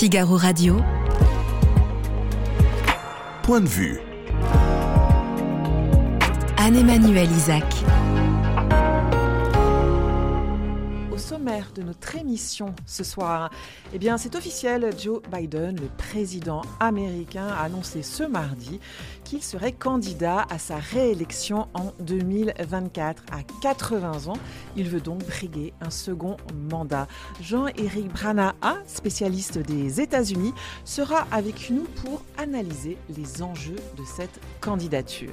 Figaro Radio. Point de vue. Anne-Emmanuel Isaac. Sommaire de notre émission ce soir, eh bien, c'est officiel, Joe Biden, le président américain, a annoncé ce mardi qu'il serait candidat à sa réélection en 2024. À 80 ans, il veut donc briguer un second mandat. Jean-Éric Brana, spécialiste des États-Unis, sera avec nous pour analyser les enjeux de cette candidature.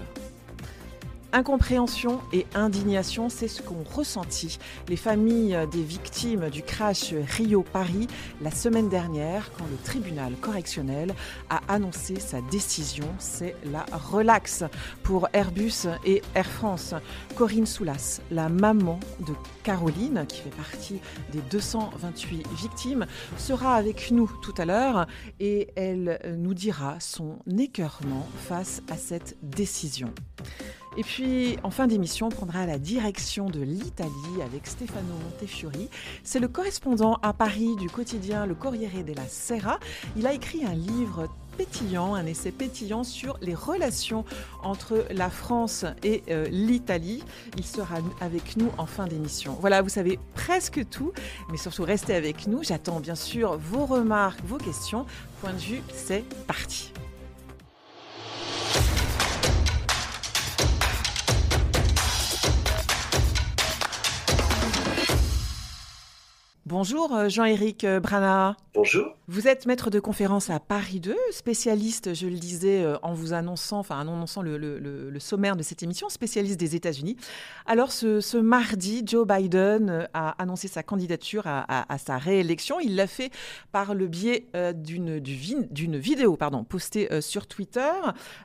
Incompréhension et indignation, c'est ce qu'ont ressenti les familles des victimes du crash Rio-Paris la semaine dernière quand le tribunal correctionnel a annoncé sa décision. C'est la relaxe pour Airbus et Air France. Corinne Soulas, la maman de Caroline, qui fait partie des 228 victimes, sera avec nous tout à l'heure et elle nous dira son écœurement face à cette décision. Et puis, en fin d'émission, on prendra la direction de l'Italie avec Stefano Montefiori. C'est le correspondant à Paris du quotidien Le Corriere della Sera. Il a écrit un livre pétillant, un essai pétillant sur les relations entre la France et euh, l'Italie. Il sera avec nous en fin d'émission. Voilà, vous savez presque tout, mais surtout restez avec nous. J'attends bien sûr vos remarques, vos questions. Point de vue, c'est parti. Bonjour euh, Jean-Éric euh, Brana. Bonjour. Vous êtes maître de conférence à Paris 2, spécialiste, je le disais euh, en vous annonçant, enfin en annonçant le, sommaire de cette émission, spécialiste des États-Unis. Alors ce, mardi, Joe Biden a annoncé sa candidature à, sa réélection. Il l'a fait par le biais d'une vidéo pardon, postée sur Twitter.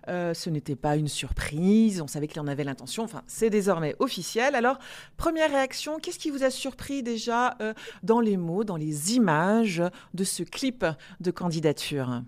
ce n'était pas une surprise, on savait qu'il en avait l'intention, enfin c'est désormais officiel. Alors première réaction, qu'est-ce qui vous a surpris déjà dans les mots, dans les images de ce clip de candidature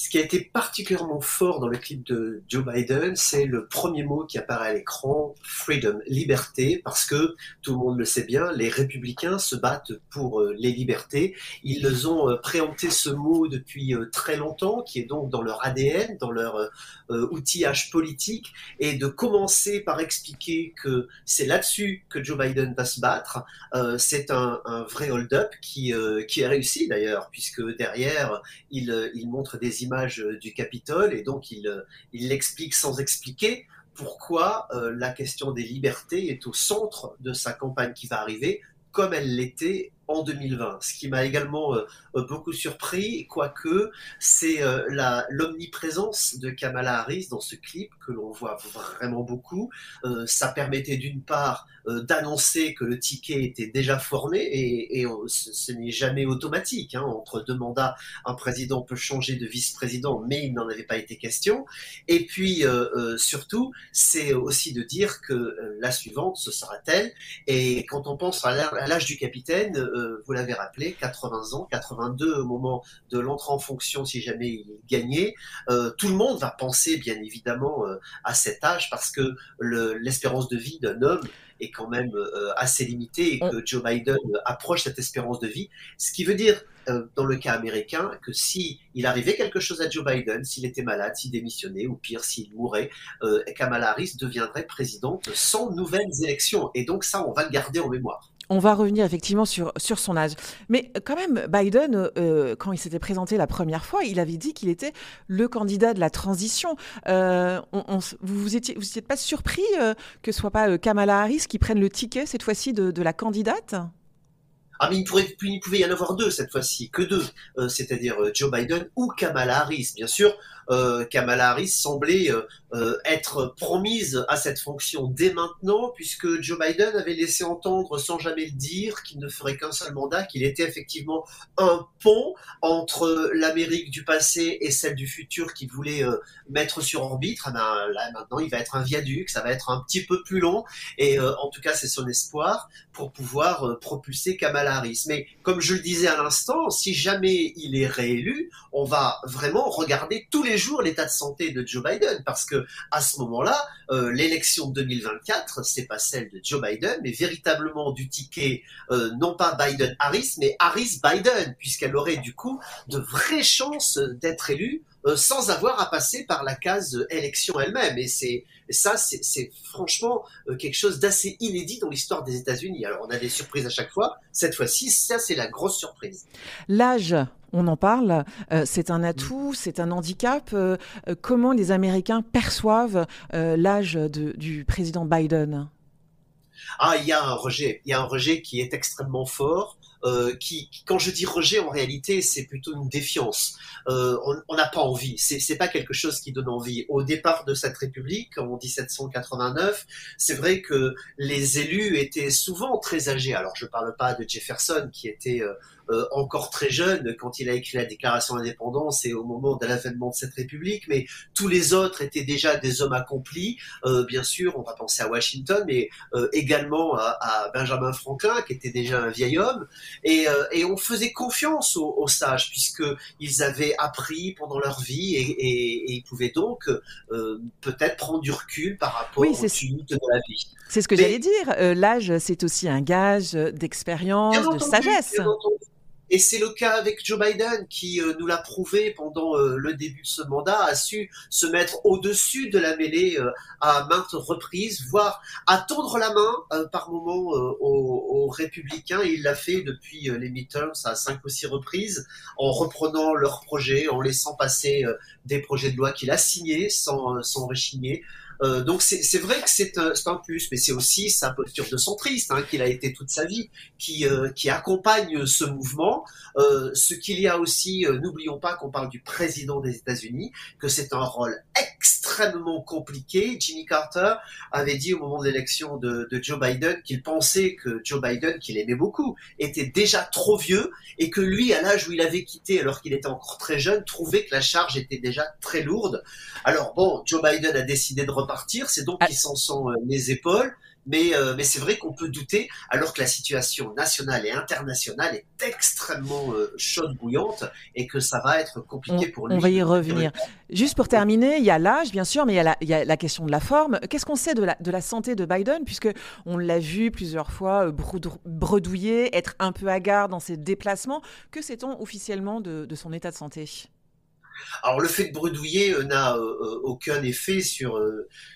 ce qui a été particulièrement fort dans le clip de Joe Biden, c'est le premier mot qui apparaît à l'écran, freedom, liberté, parce que tout le monde le sait bien, les républicains se battent pour euh, les libertés. Ils ont euh, préempté ce mot depuis euh, très longtemps, qui est donc dans leur ADN, dans leur outillage politique, et de commencer par expliquer que c'est là-dessus que Joe Biden va se battre, c'est un, vrai hold-up qui, qui est réussi d'ailleurs, puisque derrière, il montre des images euh, du Capitole et donc il, euh, l'explique sans expliquer pourquoi euh, la question des libertés est au centre de sa campagne qui va arriver, comme elle l'était en 2020. Ce qui m'a également beaucoup surpris, quoique, c'est l'omniprésence de Kamala Harris dans ce clip que l'on voit vraiment beaucoup. ça permettait d'une part euh, d'annoncer que le ticket était déjà formé et, ce, n'est jamais automatique. Hein. Entre deux mandats, un président peut changer de vice-président, mais il n'en avait pas été question. Et puis euh, euh, surtout, c'est aussi de dire que la suivante, ce sera telle. Et quand on pense à l'âge du capitaine, vous l'avez rappelé, 80 ans, 82 au moment de l'entrée en fonction, si jamais il gagnait, tout le monde va penser bien évidemment à cet âge parce que l'espérance de vie d'un homme est quand même euh, assez limité et que Joe Biden approche cette espérance de vie. Ce qui veut dire, euh, dans le cas américain, que si il arrivait quelque chose à Joe Biden, s'il était malade, s'il démissionnait, ou pire, s'il mourait, euh, Kamala Harris deviendrait présidente sans nouvelles élections. Et donc ça, on va le garder en mémoire. On va revenir effectivement sur, sur son âge. Mais quand même, Biden, euh, quand il s'était présenté la première fois, il avait dit qu'il était le candidat de la transition. Euh, vous n'étiez pas surpris euh, que ce soit pas Kamala Harris qui prenne le ticket cette fois-ci de, de la candidate? Ah, mais il, pourrait, il pouvait y en avoir deux cette fois-ci, que deux, c'est-à-dire Joe Biden ou Kamala Harris. Bien sûr, Kamala Harris semblait euh, euh, être promise à cette fonction dès maintenant, puisque Joe Biden avait laissé entendre, sans jamais le dire, qu'il ne ferait qu'un seul mandat, qu'il était effectivement un pont entre l'Amérique du passé et celle du futur qu'il voulait mettre sur orbite. Ah ben, là, maintenant, il va être un viaduc, ça va être un petit peu plus long, et en tout cas, c'est son espoir pour pouvoir propulser Kamala Harris. Mais comme je le disais à l'instant, si jamais il est réélu, on va vraiment regarder tous les l'état de santé de Joe Biden parce que à ce moment-là, euh, l'élection de 2024, c'est pas celle de Joe Biden, mais véritablement du ticket euh, non pas Biden-Harris, mais Harris-Biden, puisqu'elle aurait du coup de vraies chances d'être élue euh, sans avoir à passer par la case élection elle-même. Et c'est ça, c'est franchement quelque chose d'assez inédit dans l'histoire des États-Unis. Alors on a des surprises à chaque fois. Cette fois-ci, ça c'est la grosse surprise. L'âge. On en parle, euh, c'est un atout, c'est un handicap. comment les Américains perçoivent l'âge du président Biden? Ah, il y a un rejet. Il y a un rejet qui est extrêmement fort. Euh, qui, quand je dis rejet, en réalité, c'est plutôt une défiance. Euh, on n'a pas envie. C'est pas quelque chose qui donne envie. Au départ de cette République, en 1789, c'est vrai que les élus étaient souvent très âgés. Alors, je parle pas de Jefferson, qui était euh, euh, encore très jeune quand il a écrit la Déclaration d'indépendance et au moment de l'avènement de cette République, mais tous les autres étaient déjà des hommes accomplis. Euh, bien sûr, on va penser à Washington, mais euh, également à, Benjamin Franklin, qui était déjà un vieil homme. Et, on faisait confiance aux, sages, puisqu'ils avaient appris pendant leur vie et, ils pouvaient donc peut-être prendre du recul par rapport oui, aux de la vie. C'est ce que j'allais dire. L'âge, c'est aussi un gage d'expérience, de sagesse. Et c'est le cas avec Joe Biden qui euh, nous l'a prouvé pendant euh, le début de ce mandat, a su se mettre au-dessus de la mêlée euh, à maintes reprises, voire à tendre la main par moment aux, républicains. Il l'a fait depuis les midterms à cinq ou six reprises, en reprenant leurs projets, en laissant passer des projets de loi qu'il a signés sans, sans. Euh, donc c'est vrai que c'est un, un, plus, mais c'est aussi sa posture de centriste hein, qu'il a été toute sa vie, qui, euh, accompagne ce mouvement. Euh, ce qu'il y a aussi, euh, n'oublions pas qu'on parle du président des États-Unis, que c'est un rôle extrêmement compliqué. Jimmy Carter avait dit au moment de l'élection de, de, Joe Biden qu'il pensait que Joe Biden, qu'il aimait beaucoup, était déjà trop vieux et que lui, à l'âge où il avait quitté, alors qu'il était encore très jeune, trouvait que la charge était déjà très lourde. Alors bon, Joe Biden a décidé de repartir, c'est donc ah. qu'il s'en sent euh, les épaules. Mais, euh, mais c'est vrai qu'on peut douter, alors que la situation nationale et internationale est extrêmement euh, chaude, bouillante, et que ça va être compliqué pour lui. On va y revenir. Juste pour terminer, il y a l'âge, bien sûr, mais il y a la, il y a la question de la forme. Qu'est-ce qu'on sait de la, de la santé de Biden, puisque on l'a vu plusieurs fois bredouiller, être un peu hagard dans ses déplacements. Que sait-on officiellement de, de son état de santé? Alors le fait de bredouiller euh, n'a euh, euh, aucun effet sur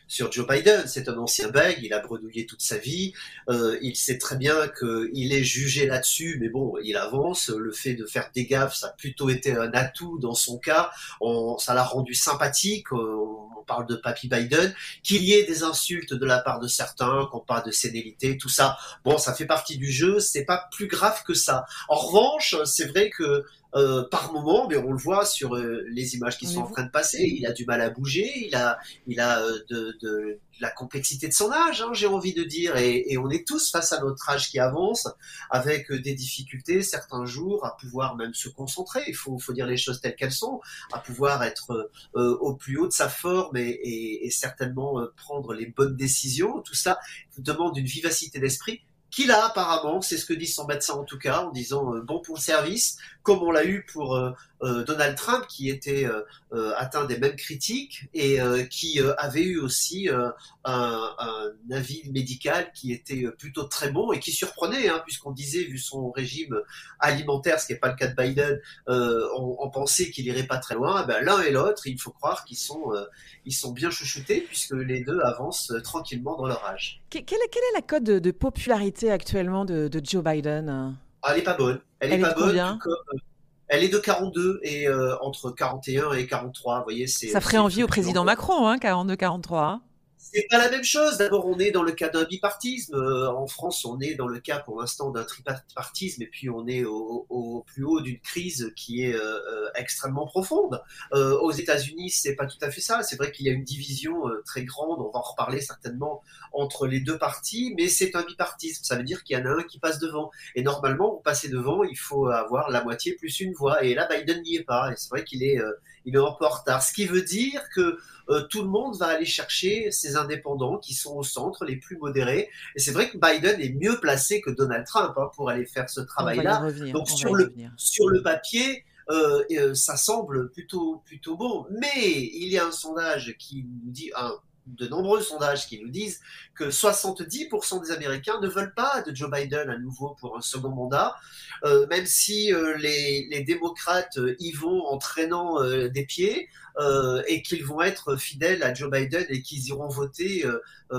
sur Joe Biden. C'est un ancien bègue, il a bredouillé toute sa vie. il sait très bien qu'il est jugé là-dessus, mais bon, il avance. Le fait de faire des gaffes, ça a plutôt été un atout dans son cas. On, ça l'a rendu sympathique. On, parle de Papy Biden, qu'il y ait des insultes de la part de certains, qu'on parle de sénilité, tout ça. Bon, ça fait partie du jeu. C'est pas plus grave que ça. En revanche, c'est vrai que euh, par moment, mais on le voit sur euh, les images qui sont en train de passer. Il a du mal à bouger, il a, il a euh, de, de, la complexité de son âge, hein, j'ai envie de dire, et, et, on est tous face à notre âge qui avance, avec des difficultés certains jours à pouvoir même se concentrer. Il faut, faut dire les choses telles qu'elles sont, à pouvoir être au plus haut de sa forme et, et, et certainement prendre les bonnes décisions. Tout ça demande une vivacité d'esprit qu'il a apparemment, c'est ce que dit son médecin en tout cas, en disant euh, bon pour le service, comme on l'a eu pour euh, euh, Donald Trump, qui était atteint des mêmes critiques et qui avait eu aussi un, avis médical qui était plutôt très bon et qui surprenait, hein, puisqu'on disait, vu son régime alimentaire, ce qui n'est pas le cas de Biden, on, pensait qu'il irait pas très loin. Eh ben, L'un et l'autre, il faut croire qu'ils sont, sont bien chouchoutés, puisque les deux avancent tranquillement dans leur âge. Quelle est, la cote de popularité actuellement de, Joe Biden? Elle est pas bonne. Elle, est, pas bonne. Euh, elle est de 42 et euh, entre 41 et 43. Vous voyez, c'est. Ça ferait envie au président Macron, hein, 42-43. C'est pas la même chose. D'abord, on est dans le cas d'un bipartisme. Euh, en France, on est dans le cas pour l'instant d'un tripartisme, et puis on est au, plus haut d'une crise qui est euh, euh, extrêmement profonde. aux États-Unis, c'est pas tout à fait ça. C'est vrai qu'il y a une division très grande. On va en reparler certainement entre les deux partis, mais c'est un bipartisme. Ça veut dire qu'il y en a un qui passe devant. Et normalement, pour passer devant, il faut avoir la moitié plus une voix. Et là, Biden n'y est pas. Et c'est vrai qu'il est, il est un peu en retard. Ce qui veut dire que tout le monde va aller chercher ses des indépendants qui sont au centre, les plus modérés. Et c'est vrai que Biden est mieux placé que Donald Trump hein, pour aller faire ce travail-là. Donc sur le, sur le papier, euh, euh, ça semble plutôt, plutôt bon. Mais il y a un sondage qui nous dit, un, de nombreux sondages qui nous disent que 70% des Américains ne veulent pas de Joe Biden à nouveau pour un second mandat, euh, même si euh, les, les, démocrates euh, y vont en traînant des pieds et qu'ils vont être fidèles à Joe Biden et qu'ils iront voter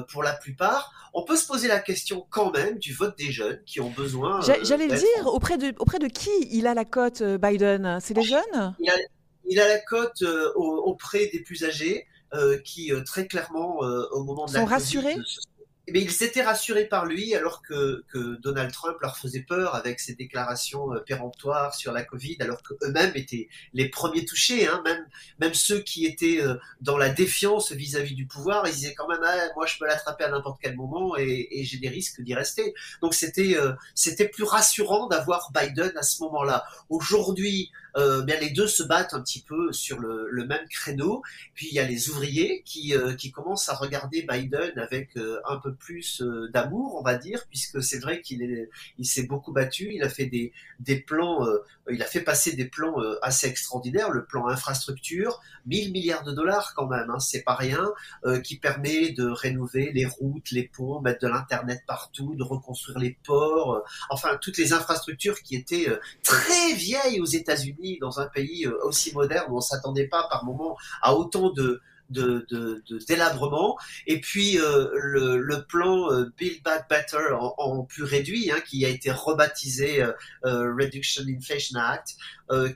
pour la plupart. On peut se poser la question quand même du vote des jeunes qui ont besoin. J'allais le dire, auprès de, auprès de qui il a la cote Biden? C'est les jeunes? il a, il a, la cote auprès des plus âgés. Euh, qui euh, très clairement, euh, au moment de la rassurés mais ils étaient rassurés par lui alors que, que, Donald Trump leur faisait peur avec ses déclarations péremptoires sur la Covid, alors qu'eux-mêmes étaient les premiers touchés. Hein, même, même ceux qui étaient dans la défiance vis-à-vis du pouvoir, ils disaient quand même ah, moi je peux l'attraper à n'importe quel moment et, et j'ai des risques d'y rester. Donc c'était c'était plus rassurant d'avoir Biden à ce moment-là. Aujourd'hui, euh, bien les deux se battent un petit peu sur le, le même créneau. Puis il y a les ouvriers qui, euh, qui commencent à regarder Biden avec euh, un peu plus euh, d'amour, on va dire, puisque c'est vrai qu'il il s'est beaucoup battu. Il a fait des, des plans, il a fait passer des plans assez extraordinaires. Le plan infrastructure, 1000 milliards de dollars quand même, hein, c'est pas rien, qui permet de rénover les routes, les ponts, mettre de l'internet partout, de reconstruire les ports, enfin toutes les infrastructures qui étaient très vieilles aux États-Unis dans un pays euh, aussi moderne où on s'attendait pas par moment à autant de de, de, de délabrement. Et puis euh, le, le, plan euh, Build Back Better en, en plus réduit hein, qui a été rebaptisé euh, Reduction Inflation Act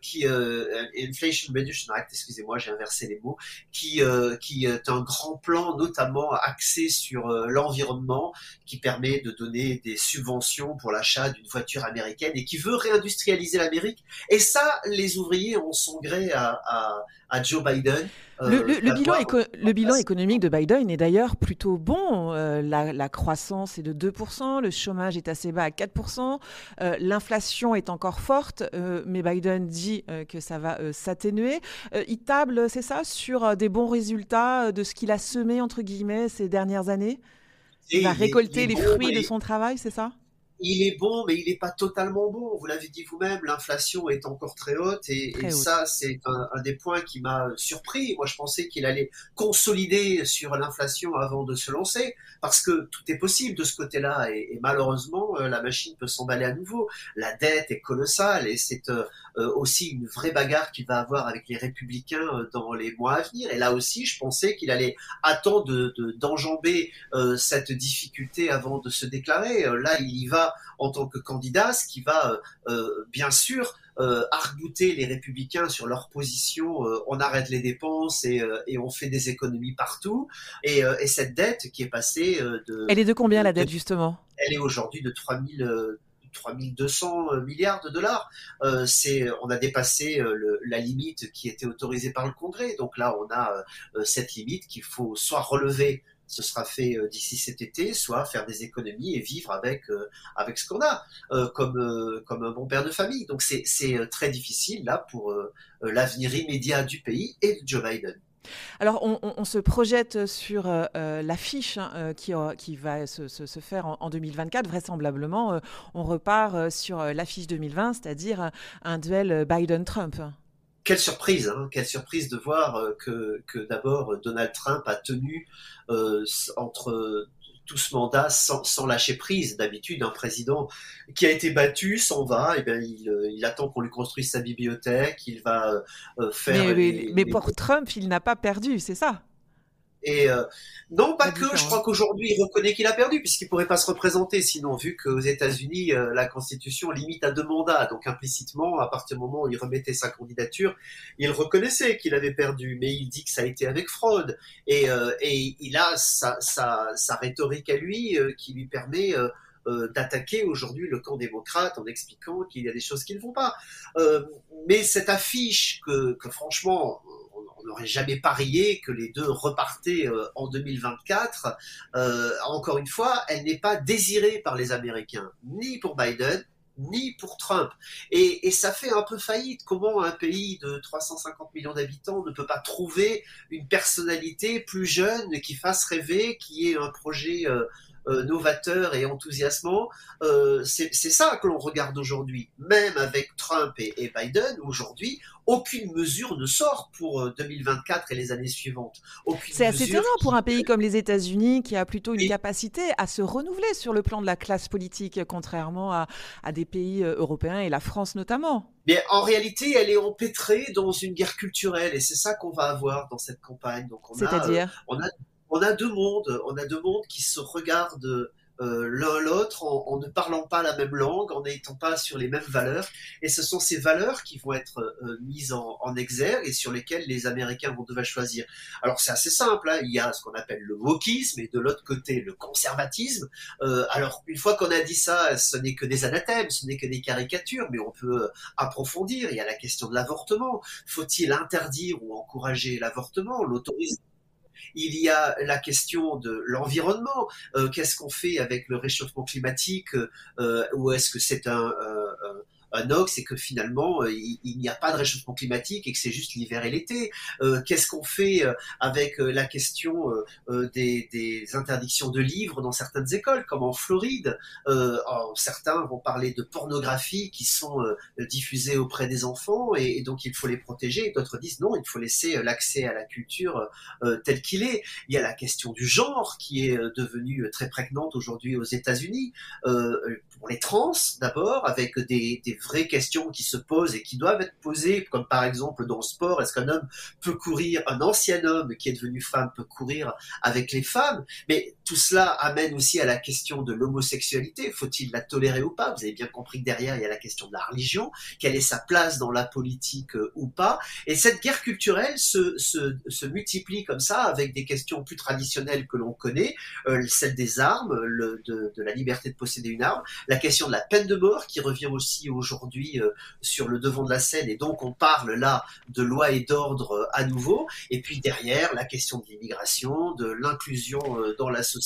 qui Inflation Reduction Act excusez-moi j'ai inversé les mots qui qui est un grand plan notamment axé sur l'environnement qui permet de donner des subventions pour l'achat d'une voiture américaine et qui veut réindustrialiser l'Amérique. Et ça les ouvriers ont son gré à, à, à Joe Biden le, le, bilan le, bilan économique de Biden est d'ailleurs plutôt bon. Euh, la, la, croissance est de 2%, le chômage est assez bas à 4%, euh, l'inflation est encore forte, euh, mais Biden dit que ça va s'atténuer. il table, c'est ça, sur des bons résultats de ce qu'il a semé, entre guillemets, ces dernières années? Il va récolter les, fruits de son travail, c'est ça? Il est bon, mais il n'est pas totalement bon. Vous l'avez dit vous-même, l'inflation est encore très haute et, ça, c'est un, des points qui m'a surpris. Moi, je pensais qu'il allait consolider sur l'inflation avant de se lancer, parce que tout est possible de ce côté-là et, malheureusement, euh, la machine peut s'emballer à nouveau. La dette est colossale et c'est euh, euh, aussi une vraie bagarre qu'il va avoir avec les républicains dans les mois à venir. Et là aussi, je pensais qu'il allait attendre d'enjamber de, cette difficulté avant de se déclarer. Là, il y va en tant que candidat, ce qui va euh, euh, bien sûr euh, arc-bouter les républicains sur leur position, on arrête les dépenses et, on fait des économies partout. Et, cette dette qui est passée de... Elle est de combien la dette justement? Elle est aujourd'hui de 3000... 3200 milliards de dollars. c'est, on a dépassé la limite qui était autorisée par le Congrès. Donc là, on a cette limite qu'il faut soit relever ce sera fait euh, d'ici cet été, soit faire des économies et vivre avec euh, avec ce qu'on a euh, comme comme un bon père de famille. Donc c'est très difficile là pour l'avenir immédiat du pays et de Joe Biden. Alors, on, se projette sur l'affiche hein, qui, qui, va se, se, faire en, en, 2024. Vraisemblablement, on repart sur l'affiche 2020, c'est-à-dire un duel Biden-Trump quelle surprise, hein, quelle surprise de voir euh, que, que d'abord Donald Trump a tenu euh, entre tout ce mandat sans, sans lâcher prise. D'habitude, un président qui a été battu s'en va, et eh bien il, euh, il attend qu'on lui construise sa bibliothèque, il va faire. Mais, mais pour Trump, il n'a pas perdu, c'est ça? Et euh, non, pas que. Je crois qu'aujourd'hui, il reconnaît qu'il a perdu, puisqu'il pourrait pas se représenter. Sinon, vu qu'aux États-Unis, euh, la Constitution limite à deux mandats, donc implicitement, à partir du moment où il remettait sa candidature, il reconnaissait qu'il avait perdu, mais il dit que ça a été avec fraude. Et, euh, et il a sa, sa, sa, rhétorique à lui qui lui permet d'attaquer aujourd'hui le camp démocrate en expliquant qu'il y a des choses qui ne vont pas. mais cette affiche que, que franchement on n'aurait jamais parié que les deux repartaient euh, en 2024. Euh, encore une fois, elle n'est pas désirée par les Américains, ni pour Biden, ni pour Trump. Et, ça fait un peu faillite. Comment un pays de 350 millions d'habitants ne peut pas trouver une personnalité plus jeune qui fasse rêver, qui ait un projet euh, novateur et enthousiasmant. Euh, c'est ça que l'on regarde aujourd'hui. Même avec Trump et, Biden, aujourd'hui, aucune mesure ne sort pour 2024 euh, et les années suivantes. C'est assez étonnant pour un pays comme les États-Unis qui a plutôt une capacité à se renouveler sur le plan de la classe politique, contrairement à, à des pays européens et la France notamment. Mais en réalité, elle est empêtrée dans une guerre culturelle et c'est ça qu'on va avoir dans cette campagne. C'est-à-dire on a on a deux mondes, on a deux mondes qui se regardent euh, l'un l'autre en, ne parlant pas la même langue, en n'étant pas sur les mêmes valeurs. Et ce sont ces valeurs qui vont être euh, mises en, en, exergue et sur lesquelles les Américains vont devoir choisir. Alors c'est assez simple, hein. il y a ce qu'on appelle le wokisme et de l'autre côté le conservatisme. Euh, alors une fois qu'on a dit ça, ce n'est que des anathèmes, ce n'est que des caricatures, mais on peut approfondir. Il y a la question de l'avortement. Faut-il interdire ou encourager l'avortement, l'autoriser il y a la question de l'environnement. Euh, qu'est-ce qu'on fait avec le réchauffement climatique? Euh, Ou est-ce que c'est un, euh, un ox et que finalement euh, il, n'y a pas de réchauffement climatique et que c'est juste l'hiver et l'été. Euh, qu'est-ce qu'on fait euh, avec la question des, des, interdictions de livres dans certaines écoles, comme en Floride Certains vont parler de pornographie qui sont diffusées auprès des enfants et, et, donc il faut les protéger. D'autres disent non, il faut laisser l'accès à la culture tel qu'il est. Il y a la question du genre qui est devenue très prégnante aujourd'hui aux États-Unis pour les trans d'abord, avec des, des vraies questions qui se posent et qui doivent être posées, comme par exemple dans le sport, est-ce qu'un homme peut courir, un ancien homme qui est devenu femme peut courir avec les femmes? Mais tout cela amène aussi à la question de l'homosexualité. Faut-il la tolérer ou pas? Vous avez bien compris que derrière, il y a la question de la religion. Quelle est sa place dans la politique euh, ou pas Et cette guerre culturelle se, se, se, multiplie comme ça avec des questions plus traditionnelles que l'on connaît, euh, celle des armes, le, de, de la liberté de posséder une arme, la question de la peine de mort qui revient aussi aujourd'hui euh, sur le devant de la scène et donc on parle là de loi et d'ordre à nouveau. Et puis derrière, la question de l'immigration, de l'inclusion dans la société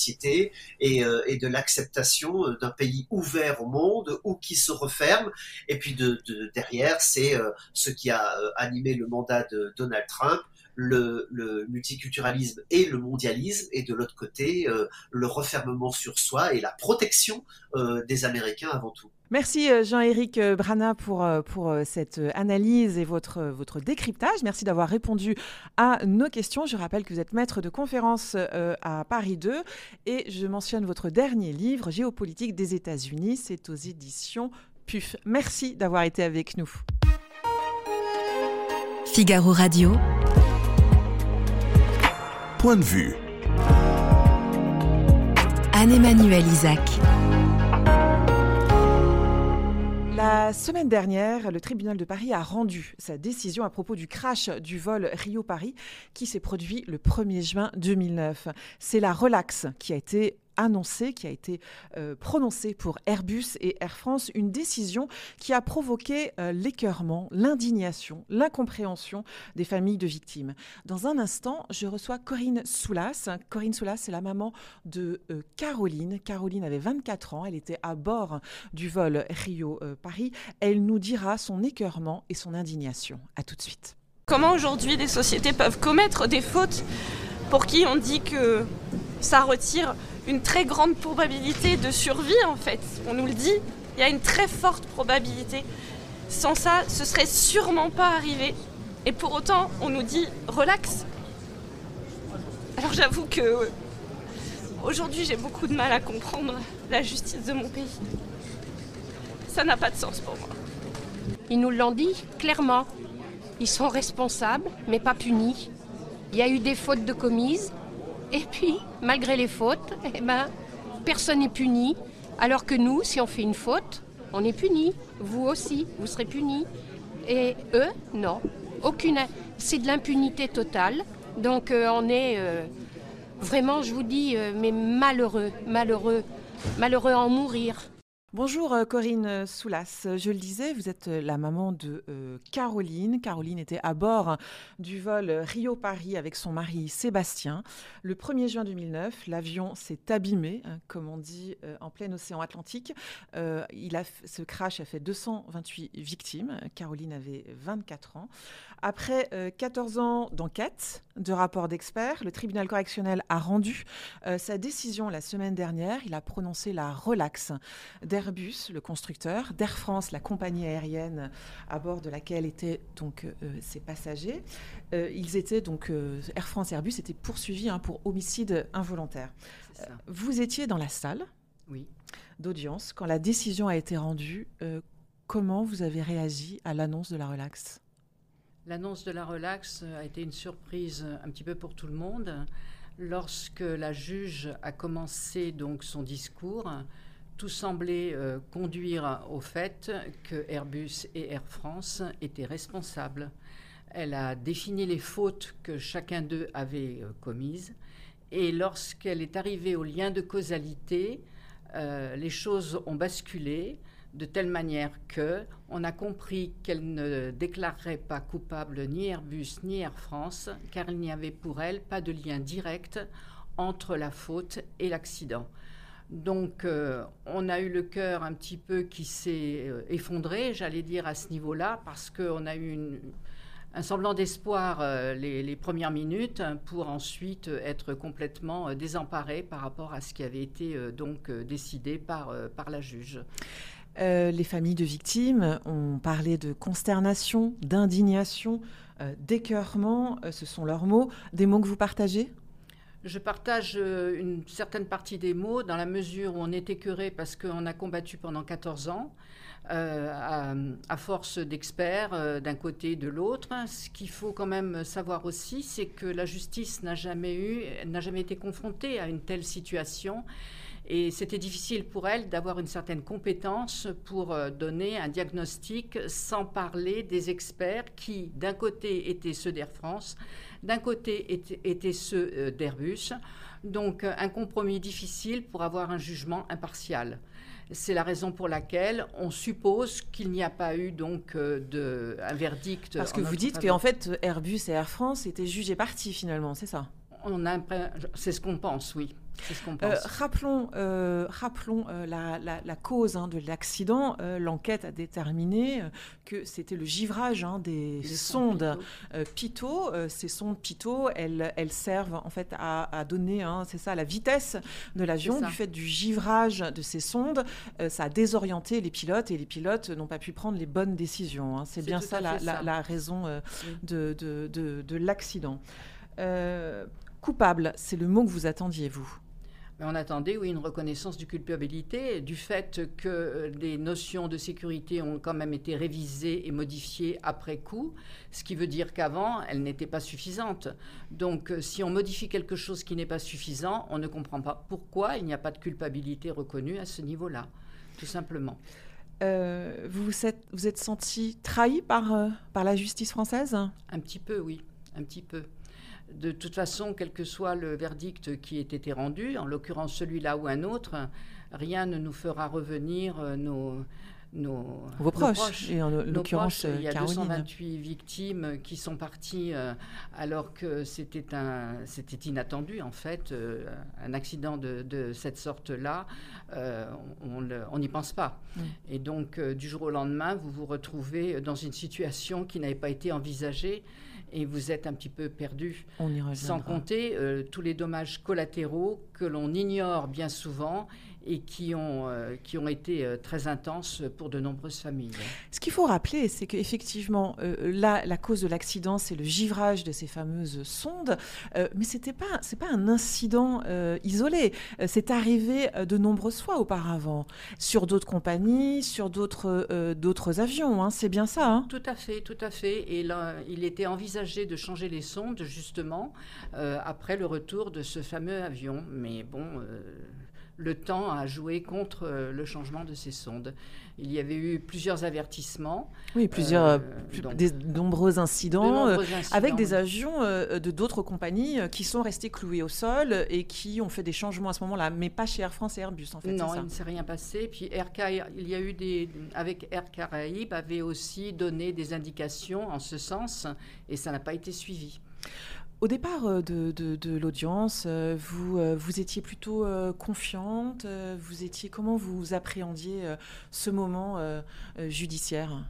et, et de l'acceptation d'un pays ouvert au monde ou qui se referme. Et puis de, de derrière, c'est ce qui a animé le mandat de Donald Trump, le, multiculturalisme et le mondialisme, et de l'autre côté, le refermement sur soi et la protection des Américains avant tout. Merci euh, Jean-Éric euh, Brana pour, euh, pour cette analyse et votre, votre décryptage. Merci d'avoir répondu à nos questions. Je rappelle que vous êtes maître de conférence à Paris 2 et je mentionne votre dernier livre, Géopolitique des États-Unis. C'est aux éditions PUF. Merci d'avoir été avec nous. Figaro Radio. Point de vue. Anne-Emmanuel Isaac. La semaine dernière, le tribunal de Paris a rendu sa décision à propos du crash du vol Rio-Paris qui s'est produit le 1er juin 2009. C'est la relaxe qui a été annoncé, qui a été euh, prononcé pour Airbus et Air France, une décision qui a provoqué euh, l'écœurement, l'indignation, l'incompréhension des familles de victimes. Dans un instant, je reçois Corinne Soulas. Corinne Soulas, c'est la maman de euh, Caroline. Caroline avait 24 ans, elle était à bord du vol Rio-Paris. Elle nous dira son écœurement et son indignation. À tout de suite. Comment aujourd'hui les sociétés peuvent commettre des fautes pour qui on dit que ça retire une très grande probabilité de survie en fait. On nous le dit, il y a une très forte probabilité. Sans ça, ce serait sûrement pas arrivé. Et pour autant, on nous dit relax. Alors j'avoue que aujourd'hui, j'ai beaucoup de mal à comprendre la justice de mon pays. Ça n'a pas de sens pour moi. Ils nous l'ont dit clairement. Ils sont responsables, mais pas punis. Il y a eu des fautes de commises, et puis, malgré les fautes, eh ben, personne n'est puni. Alors que nous, si on fait une faute, on est puni. Vous aussi, vous serez puni. Et eux, non. Aucune. C'est de l'impunité totale. Donc euh, on est euh, vraiment, je vous dis, euh, mais malheureux, malheureux, malheureux à en mourir. Bonjour euh, Corinne Soulas. Je le disais, vous êtes euh, la maman de euh, Caroline. Caroline était à bord du vol Rio-Paris avec son mari Sébastien. Le 1er juin 2009, l'avion s'est abîmé, hein, comme on dit, en plein océan Atlantique. il a, ce crash a fait 228 victimes. Caroline avait 24 ans. Après 14 ans d'enquête, de rapports d'experts, le tribunal correctionnel a rendu sa décision la semaine dernière. Il a prononcé la relaxe Airbus, le constructeur, d'Air France, la compagnie aérienne à bord de laquelle étaient donc euh, ces passagers. Euh, ils étaient donc euh, Air France et Airbus étaient poursuivis hein, pour homicide involontaire. vous étiez dans la salle oui. d'audience quand la décision a été rendue. comment vous avez réagi à l'annonce de la relaxe? L'annonce de la relaxe a été une surprise un petit peu pour tout le monde. Lorsque la juge a commencé donc son discours, tout semblait euh, conduire au fait que Airbus et Air France étaient responsables. Elle a défini les fautes que chacun d'eux avait euh, commises et lorsqu'elle est arrivée au lien de causalité, euh, les choses ont basculé de telle manière que on a compris qu'elle ne déclarerait pas coupable ni Airbus ni Air France car il n'y avait pour elle pas de lien direct entre la faute et l'accident. Donc, euh, on a eu le cœur un petit peu qui s'est euh, effondré, j'allais dire, à ce niveau-là, parce qu'on a eu un semblant d'espoir euh, les, premières minutes pour ensuite être complètement désemparé par rapport à ce qui avait été donc décidé par, par la juge. Les familles de victimes ont parlé de consternation, d'indignation, d'écœurement, ce sont leurs mots, des mots que vous partagez? Je partage euh, une certaine partie des mots dans la mesure où on est écœuré parce qu'on a combattu pendant 14 ans euh, à, force d'experts euh, d'un côté et de l'autre. Ce qu'il faut quand même savoir aussi, c'est que la justice n'a jamais n'a jamais été confrontée à une telle situation et c'était difficile pour elle d'avoir une certaine compétence pour euh, donner un diagnostic sans parler des experts qui, d'un côté, étaient ceux d'Air France, d'un côté, étaient, ceux euh, d'Airbus. Donc, un compromis difficile pour avoir un jugement impartial. C'est la raison pour laquelle on suppose qu'il n'y a pas eu donc euh, de, un verdict. Parce que vous dites qu'en fait Airbus et Air France étaient jugés partis finalement, c'est ça? On a, c'est ce qu'on pense, oui. Euh, rappelons euh, rappelons euh, la, cause hein, de l'accident. L'enquête a déterminé que c'était le givrage hein, des sondes Pitot. ces sondes Pitot, elles, elles, servent en fait à, donner, hein, c'est ça, la vitesse de l'avion. Du fait du givrage de ces sondes, ça a désorienté les pilotes et les pilotes n'ont pas pu prendre les bonnes décisions. C'est bien ça la, raison de, de, de l'accident. Coupable, c'est le mot que vous attendiez, vous on attendait, oui, une reconnaissance du culpabilité, du fait que les notions de sécurité ont quand même été révisées et modifiées après coup, ce qui veut dire qu'avant, elles n'étaient pas suffisantes. Donc, si on modifie quelque chose qui n'est pas suffisant, on ne comprend pas pourquoi il n'y a pas de culpabilité reconnue à ce niveau-là, tout simplement. Euh, vous vous êtes, vous êtes senti trahi par, euh, par la justice française? Un petit peu, oui, un petit peu. De toute façon, quel que soit le verdict qui ait été rendu, en l'occurrence celui-là ou un autre, rien ne nous fera revenir euh, nos, nos, Vos proches, et en l'occurrence Il y a 228 victimes qui sont parties euh, alors que c'était un, c'était inattendu en fait, euh, un accident de, cette sorte-là, on n'y pense pas. Mm. Et donc du jour au lendemain, vous vous retrouvez dans une situation qui n'avait pas été envisagée et vous êtes un petit peu perdu. On y Sans compter euh, tous les dommages collatéraux que l'on ignore bien souvent et qui ont, euh, qui ont été euh, très intenses pour de nombreuses familles. Ce qu'il faut rappeler, c'est qu'effectivement, là, la cause de l'accident, c'est le givrage de ces fameuses sondes, mais ce n'est pas, pas un incident isolé. c'est arrivé de nombreuses fois auparavant, sur d'autres compagnies, sur d'autres d'autres avions. Hein. c'est bien ça hein? Tout à fait, tout à fait. Et là, il était envisagé de changer les sondes justement euh, après le retour de ce fameux avion. Mais bon, euh, le temps a joué contre euh, le changement de ces sondes. Il y avait eu plusieurs avertissements. Oui, plusieurs, euh, des nombreux incidents, avec des avions de d'autres compagnies qui sont restés cloués au sol et qui ont fait des changements à ce moment-là, mais pas chez Air France et Airbus en fait. Non, il ne s'est rien passé. Puis Air, il y a eu des, avec Air Caraïbes avait aussi donné des indications en ce sens et ça n'a pas été suivi. Au départ euh, de, l'audience, euh, vous, euh, vous étiez plutôt confiante. Vous étiez comment vous appréhendiez ce moment judiciaire?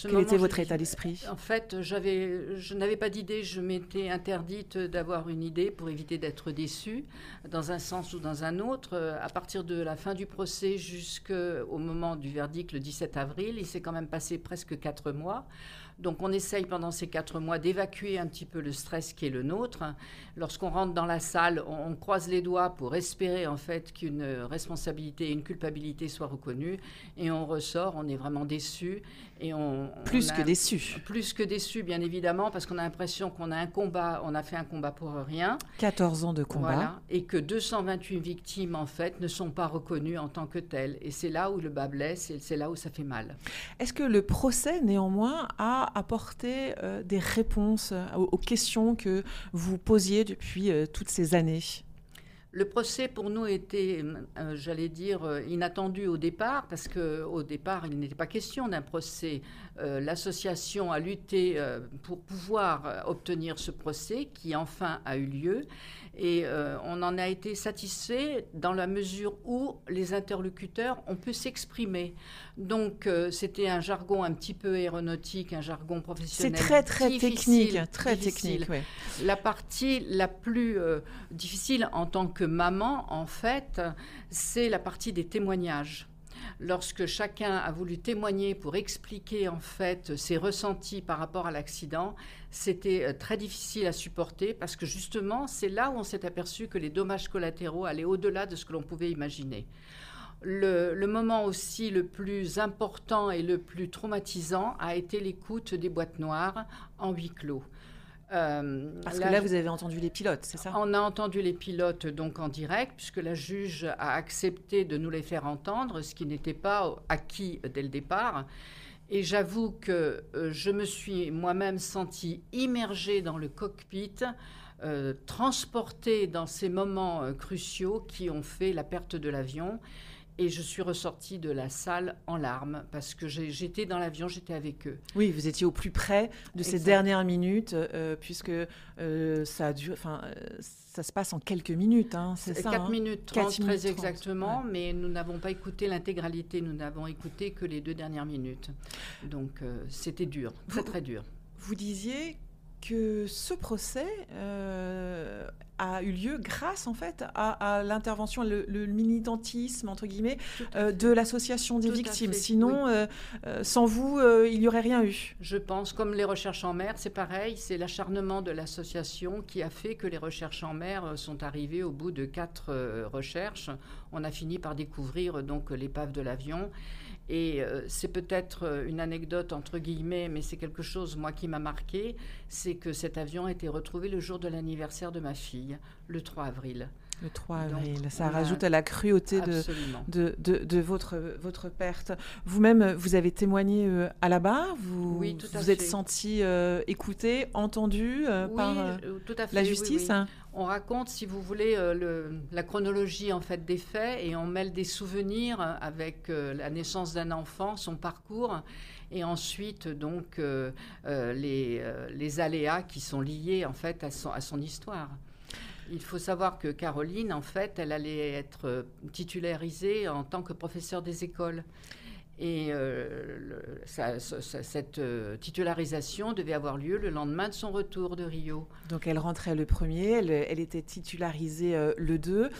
Quel était votre état d'esprit? En fait, je n'avais pas d'idée. Je m'étais interdite d'avoir une idée pour éviter d'être déçue, dans un sens ou dans un autre. À partir de la fin du procès jusqu'au moment du verdict le 17 avril, il s'est quand même passé presque quatre mois. Donc on essaye pendant ces quatre mois d'évacuer un petit peu le stress qui est le nôtre. Lorsqu'on rentre dans la salle, on, croise les doigts pour espérer en fait qu'une responsabilité et une culpabilité soient reconnues. Et on ressort, on est vraiment déçu. Et on, plus que déçu. Plus que déçu, bien évidemment, parce qu'on a l'impression qu'on a un combat, on a fait un combat pour rien. 14 ans de combat. Voilà, et que 228 victimes, en fait, ne sont pas reconnues en tant que telles. Et c'est là où le bas blesse et c'est là où ça fait mal. Est-ce que le procès, néanmoins, a apporter euh, des réponses euh, aux, questions que vous posiez depuis euh, toutes ces années? Le procès pour nous était, j'allais dire, inattendu au départ, parce qu'au départ, il n'était pas question d'un procès. L'association a lutté pour pouvoir obtenir ce procès qui enfin a eu lieu. Et euh, on en a été satisfait dans la mesure où les interlocuteurs ont pu s'exprimer. Donc euh, c'était un jargon un petit peu aéronautique, un jargon professionnel. C'est très très technique, très technique. La partie la plus euh, difficile en tant que maman, en fait, c'est la partie des témoignages lorsque chacun a voulu témoigner pour expliquer en fait ses ressentis par rapport à l'accident, c'était euh, très difficile à supporter parce que justement, c'est là où on s'est aperçu que les dommages collatéraux allaient au-delà de ce que l'on pouvait imaginer. Le, le, moment aussi le plus important et le plus traumatisant a été l'écoute des boîtes noires en huis clos. Euh, Parce que là, vous avez entendu les pilotes, c'est ça? On a entendu les pilotes donc en direct, puisque la juge a accepté de nous les faire entendre, ce qui n'était pas acquis dès le départ. Et j'avoue que euh, je me suis moi-même sentie immergée dans le cockpit, euh, transportée dans ces moments cruciaux qui ont fait la perte de l'avion. Et je suis ressortie de la salle en larmes parce que j'étais dans l'avion, j'étais avec eux. Oui, vous étiez au plus près de ces dernières minutes, euh, puisque euh, ça a dû, enfin, euh, ça se passe en quelques minutes, hein, c'est ça 4 hein? minutes 30, très exactement, mais nous n'avons pas écouté l'intégralité, nous n'avons écouté que les deux dernières minutes. Donc c'était dur, très très dur. Vous disiez que ce procès a eu lieu grâce en fait à, l'intervention, le, militantisme entre guillemets euh, de l'association des victimes. Sinon, euh, euh, sans vous, il n'y aurait rien eu. Je pense, comme les recherches en mer, c'est pareil. C'est l'acharnement de l'association qui a fait que les recherches en mer sont arrivées au bout de quatre recherches. On a fini par découvrir donc l'épave de l'avion. Et euh, c'est peut-être euh, une anecdote entre guillemets, mais c'est quelque chose, moi, qui m'a marqué, c'est que cet avion a été retrouvé le jour de l'anniversaire de ma fille, le 3 avril. Le 3 avril, ça rajoute à la cruauté de, de, de, votre, votre perte. Vous-même, vous avez témoigné euh, à la barre, vous oui, vous êtes senti écouté, entendu par la justice on raconte, si vous voulez, euh, la chronologie en fait des faits et on mêle des souvenirs avec euh, la naissance d'un enfant, son parcours, et ensuite donc euh, les, aléas qui sont liés en fait à son, histoire. Il faut savoir que Caroline, en fait, elle allait être titularisée en tant que professeure des écoles. Et euh, cette euh, titularisation devait avoir lieu le lendemain de son retour de Rio. Donc elle rentrait le premier, elle, était titularisée euh, le 2.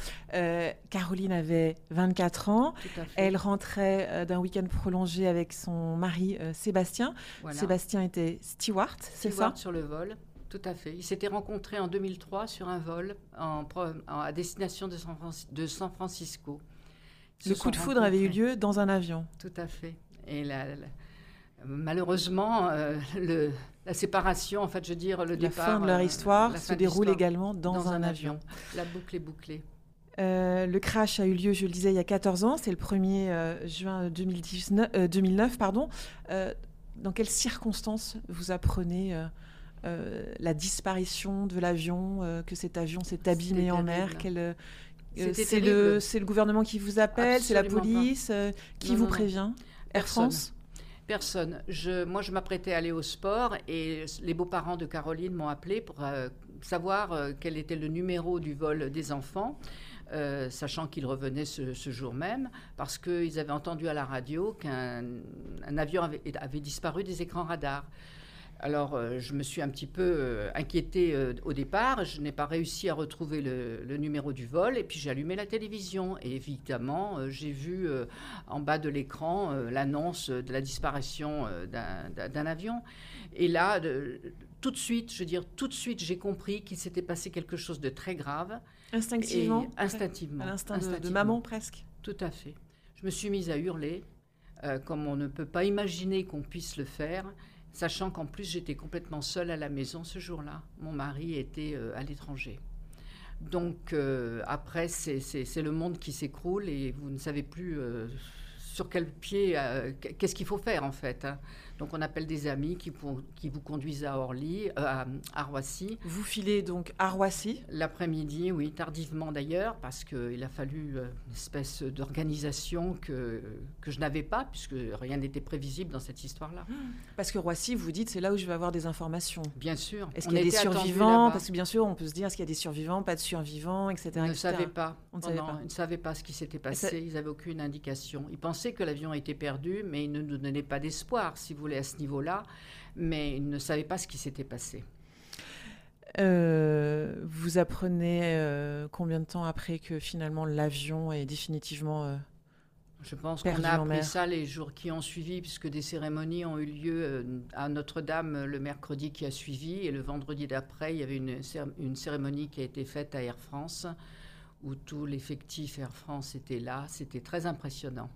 Caroline avait 24 ans. Elle rentrait d'un week-end prolongé avec son mari Sébastien. Sébastien était steward, c'est ça? sur le vol. Tout à fait. Ils s'étaient rencontrés en 2003 sur un vol en, à destination de San Francisco. Le coup de foudre avait eu lieu dans un avion. Tout à fait. Et malheureusement, euh, la séparation, en fait, je veux dire, le la départ. Fin de leur euh, histoire se déroule également dans, un, avion. La boucle est bouclée. le crash a eu lieu, je le disais, il y a 14 ans. C'est le 1er juin 2019, 2009. Pardon. dans quelles circonstances vous apprenez la disparition de l'avion, que cet avion s'est abîmé en mer? C'est le, le, gouvernement qui vous appelle, c'est la police qui vous prévient Air France Personne. Je, moi, je m'apprêtais à aller au sport et les beaux-parents de Caroline m'ont appelé pour euh, savoir euh, quel était le numéro du vol des enfants. Euh, sachant qu'ils revenaient ce, jour même, parce qu'ils avaient entendu à la radio qu'un avion avait, avait, disparu des écrans radars. Alors, euh, je me suis un petit peu euh, inquiétée euh, au départ. Je n'ai pas réussi à retrouver le, numéro du vol. Et puis, j'ai allumé la télévision. Et évidemment, j'ai vu en bas de l'écran l'annonce de la disparition d'un avion. Et là, tout de suite, je veux dire, tout de suite, j'ai compris qu'il s'était passé quelque chose de très grave. Instinctivement Instinctivement. À l'instinct de, maman, presque. Tout à fait. Je me suis mise à hurler, comme on ne peut pas imaginer qu'on puisse le faire sachant qu'en plus j'étais complètement seule à la maison ce jour-là. Mon mari était euh, à l'étranger. Donc euh, après, c'est le monde qui s'écroule et vous ne savez plus euh, sur quel pied, qu'est-ce qu'il faut faire en fait. Hein. Donc on appelle des amis qui, qui vous conduisent à Orly, euh, à, Roissy. Vous filez donc à Roissy? L'après-midi, oui, tardivement d'ailleurs, parce qu'il a fallu euh, une espèce d'organisation que, que je n'avais pas, puisque rien n'était prévisible dans cette histoire-là. Parce que Roissy, vous dites, c'est là où je vais avoir des informations. Bien sûr. Est-ce qu'il y a des survivants? Parce que bien sûr, on peut se dire, est-ce qu'il y a des survivants, pas de survivants, etc. Ils ne savaient pas. On ne savait pas. Ils ne savaient pas ce qui s'était passé. Ils n'avaient aucune indication. Ils pensaient que l'avion était perdu, mais ils ne nous donnaient pas d'espoir, si vous à ce niveau-là, mais ils ne savaient pas ce qui s'était passé. Euh, vous apprenez euh, combien de temps après que finalement l'avion est définitivement euh, Je pense qu'on a appris ça les jours qui ont suivi, puisque des cérémonies ont eu lieu à Notre-Dame le mercredi qui a suivi, et le vendredi d'après, il y avait une, une cérémonie qui a été faite à Air France où tout l'effectif Air France était là. C'était très impressionnant.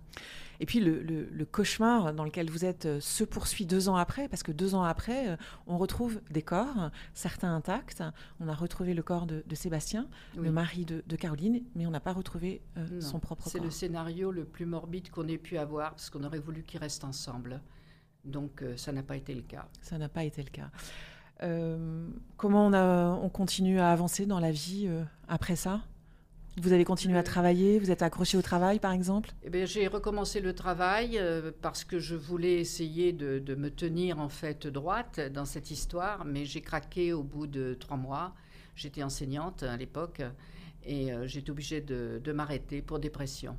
Et puis le, cauchemar dans lequel vous êtes euh, se poursuit deux ans après, parce que deux ans après, euh, on retrouve des corps, certains intacts. On a retrouvé le corps de, Sébastien, le mari de, Caroline, mais on n'a pas retrouvé euh, son propre corps. C'est le scénario le plus morbide qu'on ait pu avoir, parce qu'on aurait voulu qu'ils restent ensemble. Donc ça n'a pas été le cas. Ça n'a pas été le cas. comment on, a, on continue à avancer dans la vie après ça? Vous avez continué à travailler Vous êtes accroché au travail, par exemple? Eh J'ai recommencé le travail euh, parce que je voulais essayer de, me tenir en fait droite dans cette histoire, mais j'ai craqué au bout de trois mois. J'étais enseignante à l'époque et euh, j'étais obligée de, m'arrêter pour dépression.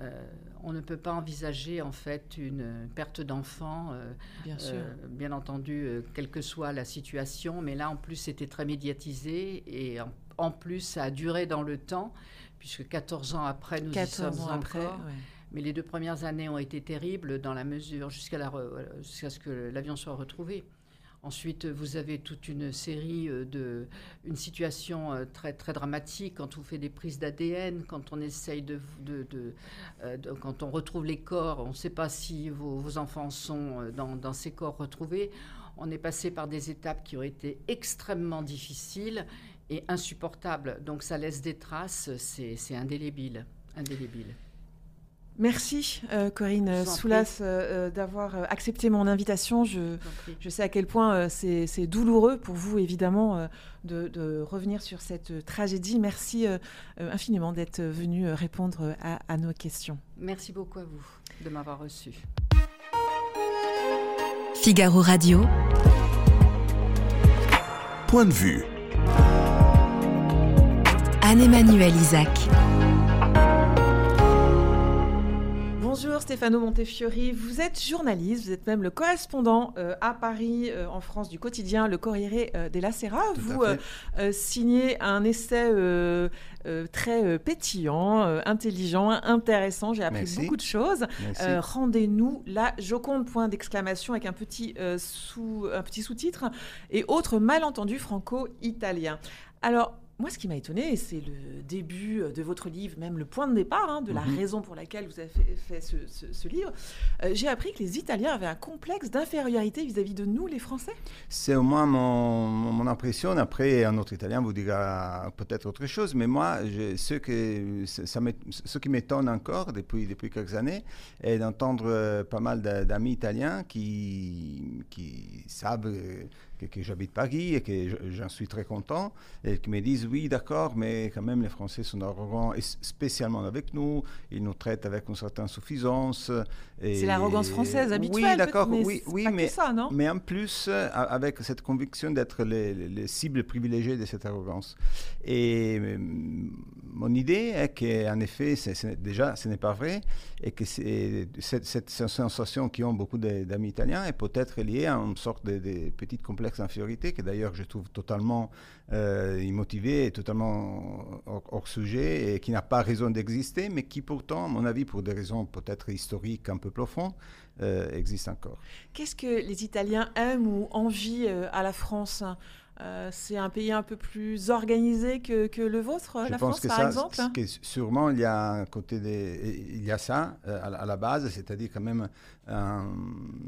Euh, on ne peut pas envisager en fait une perte d'enfant, bien, bien entendu, quelle que soit la situation, mais là en plus c'était très médiatisé et en en plus, ça a duré dans le temps, puisque 14 ans après, nous y sommes encore. Mais les deux premières années ont été terribles dans la mesure jusqu'à ce que l'avion soit retrouvé. Ensuite, vous avez toute une série euh, de, une situation euh, très très dramatique quand on fait des prises d'ADN, quand on essaye de, euh, de, quand on retrouve les corps, on ne sait pas si vos, enfants sont dans, dans, ces corps retrouvés. On est passé par des étapes qui ont été extrêmement difficiles et insupportable. Donc ça laisse des traces, c'est indélébile, indélébile. Merci euh, Corinne Soulas euh, euh, d'avoir accepté mon invitation. Je, je, sais à quel point c'est douloureux pour vous évidemment de, revenir sur cette tragédie. Merci infiniment d'être venu répondre à, à nos questions. Merci beaucoup à vous de m'avoir reçu. Figaro Radio. Point de vue. Anne-Emmanuel Isaac. Bonjour Stefano Montefiori, vous êtes journaliste, vous êtes même le correspondant euh, à Paris, euh, en France, du quotidien Le Corriere euh, della Sera. vous signez un essai très pétillant, intelligent, intéressant, j'ai appris beaucoup de choses. Rendez-nous la Joconde, point d'exclamation, avec un petit, sous, un petit sous-titre, et autres malentendus franco-italiens. Alors, moi, ce qui m'a étonné, c'est le début de votre livre, même le point de départ, hein, de la Mhm. raison pour laquelle vous avez fait, fait ce, ce- ce livre. Euh, J'ai appris que les Italiens avaient un complexe d'infériorité vis-à-vis de nous, les Français. C'est au moins mon, impression. Après, un autre Italien vous dira peut-être autre chose. Mais moi, je- ce, que, ça- ce qui m'étonne encore depuis, depuis quelques années est d'entendre euh, pas mal d'a- d'amis italiens qui, qui savent euh, que, que j'habite Paris et que je- j'en suis très content et qui me disent oui, d'accord, mais quand même les Français sont arrogants, et spécialement avec nous. Ils nous traitent avec une certaine suffisance. C'est l'arrogance française habituelle. Oui, d'accord. mais Oui, oui, mais ça, non? mais en plus, avec cette conviction d'être les, les- les cibles privilégiées de cette arrogance. Et mon idée est qu'en effet, déjà, ce n'est pas vrai, et que cette, sensation qu'ont beaucoup d'amis italiens est peut-être liée à une sorte de, de petit complexe d'infériorité, que d'ailleurs je trouve totalement euh, totalement hors, sujet, et qui n'a pas raison d'exister, mais qui pourtant, à mon avis, pour des raisons peut-être historiques un peu profondes, euh, existe encore. Qu'est-ce que les Italiens aiment ou envient euh, à la France Euh, C'est un pays un peu plus organisé que, que le vôtre, Je la pense France, que par ça, exemple que sûrement il y a un côté des, il y a ça euh, à, la- à la base, c'est-à-dire quand même un-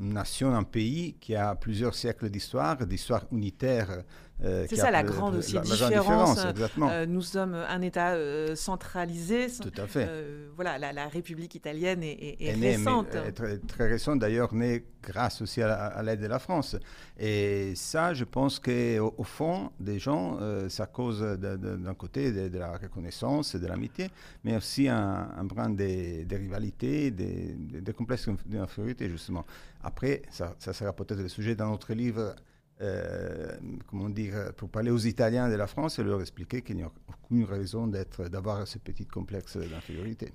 une nation, un pays qui a plusieurs siècles d'histoire, d'histoire unitaire. Euh, C'est ça la grande aussi la différence. différence, exactement. Euh, nous sommes un État euh, centralisé. Tout à fait. Euh, voilà, la, la République italienne est, est- est est mais, récente. euh, très, très récente d'ailleurs, née grâce aussi à, la- à l'aide de la France. Et ça, je pense qu'au au fond, des gens, euh, ça cause d'un côté de, de la reconnaissance et de l'amitié, mais aussi un, un brin des des rivalités, des, des- des complexes d'infériorité, justement. Après, ça, ça sera peut-être le sujet d'un autre livre. Euh, comment dire, pour parler aux Italiens de la France et leur expliquer qu'il n'y a aucune raison d'être, d'avoir ce petit complexe d'infériorité.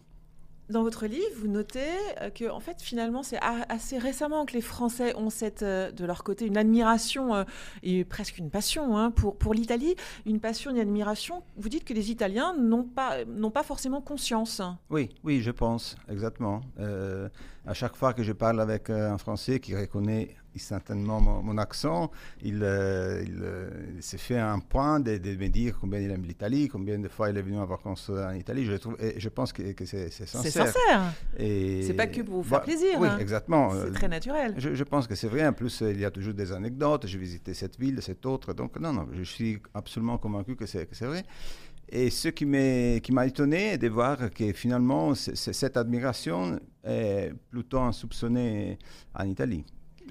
Dans votre livre, vous notez euh, que, en fait, finalement, c'est assez récemment que les Français ont cette, euh, de leur côté, une admiration et presque une passion hein, pour, pour l'Italie. Une passion, une admiration. Vous dites que les Italiens n'ont pas, n'ont pas forcément conscience. Oui, oui, je pense, exactement. Euh, à chaque fois que je parle avec un Français qui reconnaît instantanément mon, mon accent, il, euh, il, euh, il s'est fait un point de, de me dire combien il aime l'Italie, combien de fois il est venu en vacances en Italie. Je, trouve, et je pense que, que c'est c'est C'est sincère. sincère. C'est pas que pour vous faire Bah, plaisir, Oui, hein. exactement. C'est très naturel. je, je pense que c'est vrai. En plus, euh, il y a toujours des anecdotes. J'ai visité cette ville, cette autre. Donc, non, non, je suis absolument convaincu que c'est vrai. Et ce qui m'a étonné de voir que finalement, cette admiration est plutôt insoupçonnée en Italie.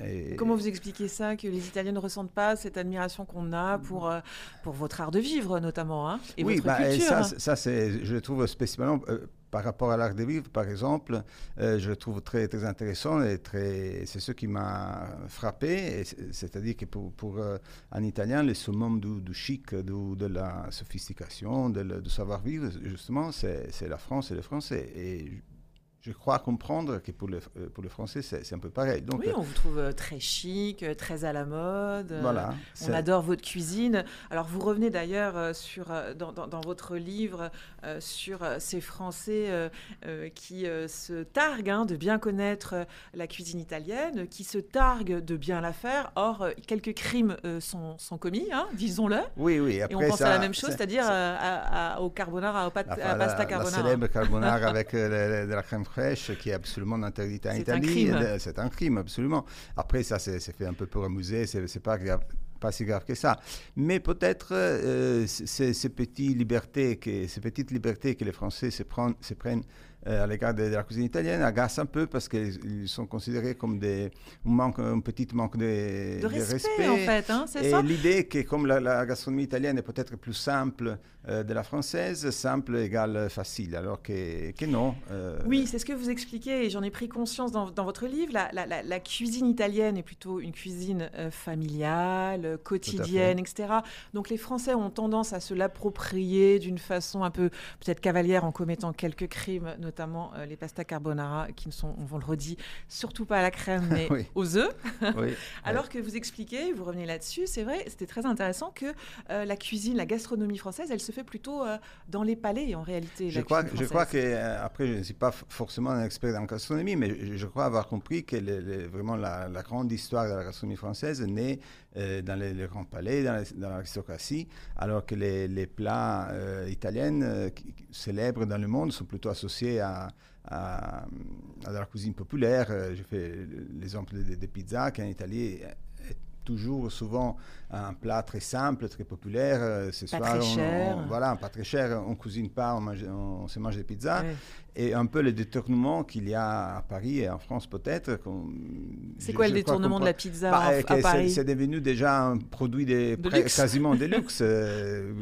Et- Comment vous expliquez ça, que les Italiens ne ressentent pas cette admiration qu'on a pour, euh, pour votre art de vivre, notamment, hein, et oui, votre bah, et culture ça, c'est- ça c'est, je le trouve spécialement euh, par rapport à l'art de vivre, par exemple, euh, je le trouve très, très intéressant et très, c'est ce qui m'a frappé. et c'est- C'est-à-dire que pour, pour euh, un Italien, le summum du, du chic, du- de la sophistication, du savoir-vivre, justement, c'est, c'est la France et les Français. Et je- crois comprendre que pour les, euh, pour les Français, c'est, un peu pareil. Donc, Oui, on vous trouve euh, très chic, euh, très à la mode. voilà. On adore votre cuisine. Alors, vous revenez d'ailleurs sur, dans, dans- dans votre livre euh, sur ces Français euh, qui euh, se targuent hein, de bien connaître la cuisine italienne, qui se targuent de bien la faire. Or, quelques crimes sont, sont commis, hein, disons-le. Oui, oui. Et Après, on pense à la même chose, c'est- c'est-à-dire au carbonara, au pat- La, à la- pasta la carbonara. célèbre carbonara avec le- le- de la crème qui est absolument interdite en Italie. crime. C'est un crime, absolument. Après, ça, c'est fait un peu pour amuser, c'est pas grave pas si grave que ça. Mais peut-être euh, ces, ces petites libertés que, ces petites libertés que les Français se prennent, se prennent à l'égard de, de la cuisine italienne agacent un peu parce qu'ils ils sont considérés comme des, un, manque, un petit manque de, De respect, en fait, hein, c'est Et l'idée que comme la, la gastronomie italienne est peut-être plus simple euh, de la française, simple égale facile, alors que, que non. euh, Oui, c'est ce que vous expliquez et j'en ai pris conscience dans, dans votre livre. La, la- cuisine italienne est plutôt une cuisine euh, familiale, euh, quotidienne, etc. Donc les Français ont tendance à se l'approprier d'une façon un peu peut-être cavalière en commettant quelques crimes, notamment euh, les pasta carbonara qui ne sont, on le redit, surtout pas à la crème mais Oui. aux œufs. oui. Alors que vous expliquez, vous revenez là-dessus, c'est vrai, c'était très intéressant que euh, la cuisine, la gastronomie française, elle se fait plutôt euh, dans les palais en réalité. Je crois, je crois que, après, je ne suis pas forcément un expert en gastronomie, mais je, je crois avoir compris que le- le- vraiment la, la grande histoire de la gastronomie française naît euh, dans les, grands palais, dans, l'aristocratie, alors que les, plats italiens célèbres dans le monde sont plutôt associés à, à, la cuisine populaire. J'ai fait l'exemple des, pizzas qui en Italie toujours souvent un plat très simple, très populaire. Euh, ce pas très cher. voilà, pas très cher. On cuisine pas, on, mange, on se mange des pizzas et un peu le détournement qu'il y a à Paris et en France peut-être. C'est quoi le détournement de la pizza bah, à, Paris C'est devenu déjà un produit de, quasiment de luxe. Euh,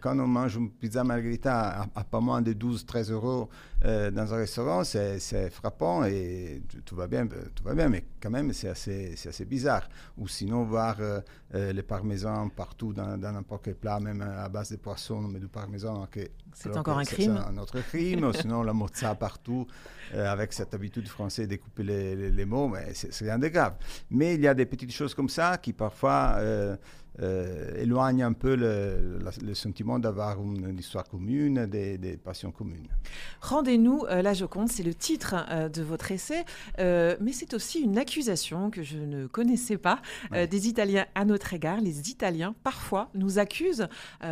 quand on mange une pizza margarita à, pas moins de 12-13 euros euh, dans un restaurant, c'est frappant et tout, va bien, tout va bien, mais quand même c'est assez, assez bizarre. Ou sinon voir euh, les parmesans partout dans n'importe quel plat, même à base de poisson, mais du parmesan. C'est encore un crime. C'est un autre crime. sinon la ça partout, euh, avec cette habitude française de couper les, mots, mais c'est rien de grave. Mais il y a des petites choses comme ça qui parfois euh, euh, éloigne un peu le, le sentiment d'avoir une, histoire commune, des, des passions communes. Rendez-nous euh, la Joconde, c'est le titre euh, de votre essai, mais c'est aussi une accusation que je ne connaissais pas des Italiens à notre égard. Les Italiens, parfois, nous accusent